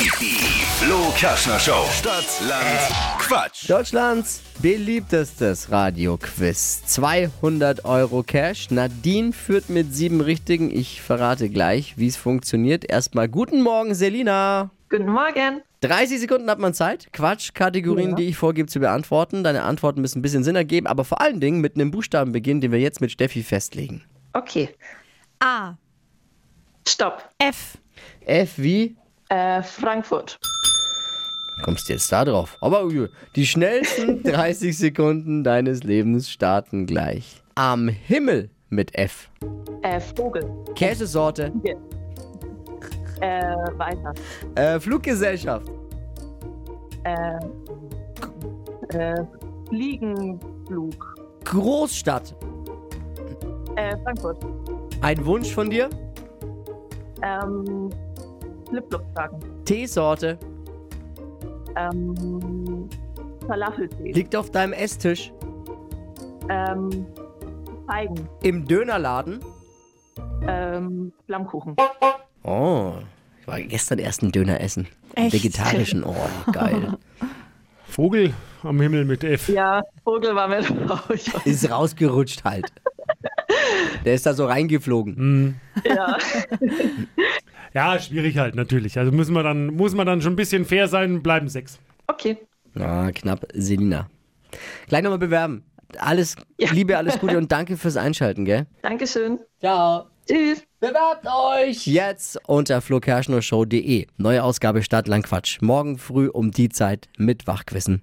Die Flo Kaschner Show. Stadt, Land, Quatsch. Deutschlands beliebtestes Radioquiz. 200 Euro Cash. Nadine führt mit sieben Richtigen. Ich verrate gleich, wie es funktioniert. Erstmal guten Morgen, Selina. Guten Morgen. 30 Sekunden hat man Zeit, Quatsch-Kategorien, Ja. die ich vorgebe, zu beantworten. Deine Antworten müssen ein bisschen Sinn ergeben, aber vor allen Dingen mit einem Buchstaben beginnen, den wir jetzt mit Steffi festlegen. Okay. A. Stopp. F. F wie? Äh, Frankfurt. Kommst du jetzt da drauf? Aber die schnellsten 30 Sekunden deines Lebens starten gleich. Am Himmel mit F. Äh, Vogel. Käsesorte. Äh, weiter. Äh, Fluggesellschaft. Äh, äh, Fliegenflug. Großstadt. Äh, Frankfurt. Ein Wunsch von dir? Ähm, Flipflop sagen. Teesorte. Ähm, Falafeltee. Liegt auf deinem Esstisch. Ähm, Feigen. Im Dönerladen. Ähm, Flammkuchen. Oh, ich war gestern erst einen Döner essen. Echt? Vegetarischen. Oh, geil. Vogel am Himmel mit F. Ja, Vogel war. Ich weiß. Ist rausgerutscht halt. Der ist da so reingeflogen. Ja. Ja, schwierig halt natürlich. Also müssen wir dann, muss man dann schon ein bisschen fair sein, bleiben sechs. Okay. Ah, knapp. Selina. Gleich nochmal bewerben. Alles Ja. Liebe, alles Gute und danke fürs Einschalten, gell? Dankeschön. Ciao. Tschüss. Bewerbt euch jetzt unter flokerschnershow.de. Neue Ausgabe Stadtland Quatsch. Morgen früh um die Zeit mit Wachquissen.